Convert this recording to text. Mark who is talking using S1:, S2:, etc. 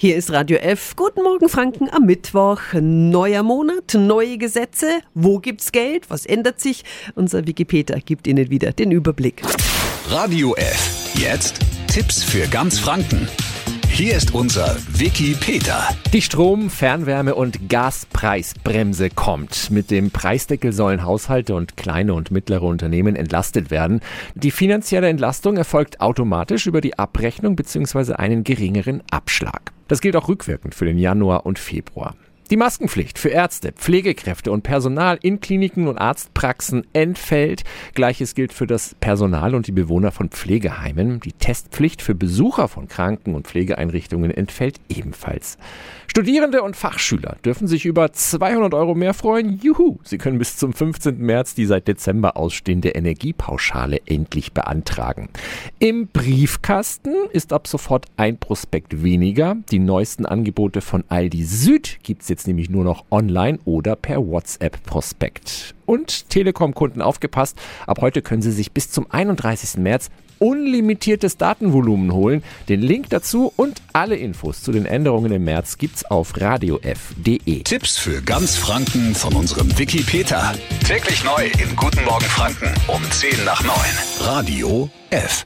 S1: Hier ist Radio F. Guten Morgen Franken am Mittwoch. Neuer Monat, neue Gesetze. Wo gibt's Geld? Was ändert sich? Unser Wikipedia gibt Ihnen wieder den Überblick.
S2: Radio F. Jetzt Tipps für ganz Franken. Hier ist unser Wiki Peter.
S3: Die Strom-, Fernwärme- und Gaspreisbremse kommt. Mit dem Preisdeckel sollen Haushalte und kleine und mittlere Unternehmen entlastet werden. Die finanzielle Entlastung erfolgt automatisch über die Abrechnung bzw. einen geringeren Abschlag. Das gilt auch rückwirkend für den Januar und Februar. Die Maskenpflicht für Ärzte, Pflegekräfte und Personal in Kliniken und Arztpraxen entfällt. Gleiches gilt für das Personal und die Bewohner von Pflegeheimen. Die Testpflicht für Besucher von Kranken- und Pflegeeinrichtungen entfällt ebenfalls. Studierende und Fachschüler dürfen sich über 200 Euro mehr freuen. Juhu! Sie können bis zum 15. März die seit Dezember ausstehende Energiepauschale endlich beantragen. Im Briefkasten ist ab sofort ein Prospekt weniger. Die neuesten Angebote von Aldi Süd gibt es jetzt nämlich nur noch online oder per WhatsApp-Prospekt. Und Telekom-Kunden aufgepasst, ab heute können Sie sich bis zum 31. März unlimitiertes Datenvolumen holen. Den Link dazu und alle Infos zu den Änderungen im März gibt's auf radiof.de.
S2: Tipps für ganz Franken von unserem Wiki Peter. Täglich neu in Guten Morgen Franken um 10 nach 9. Radio F.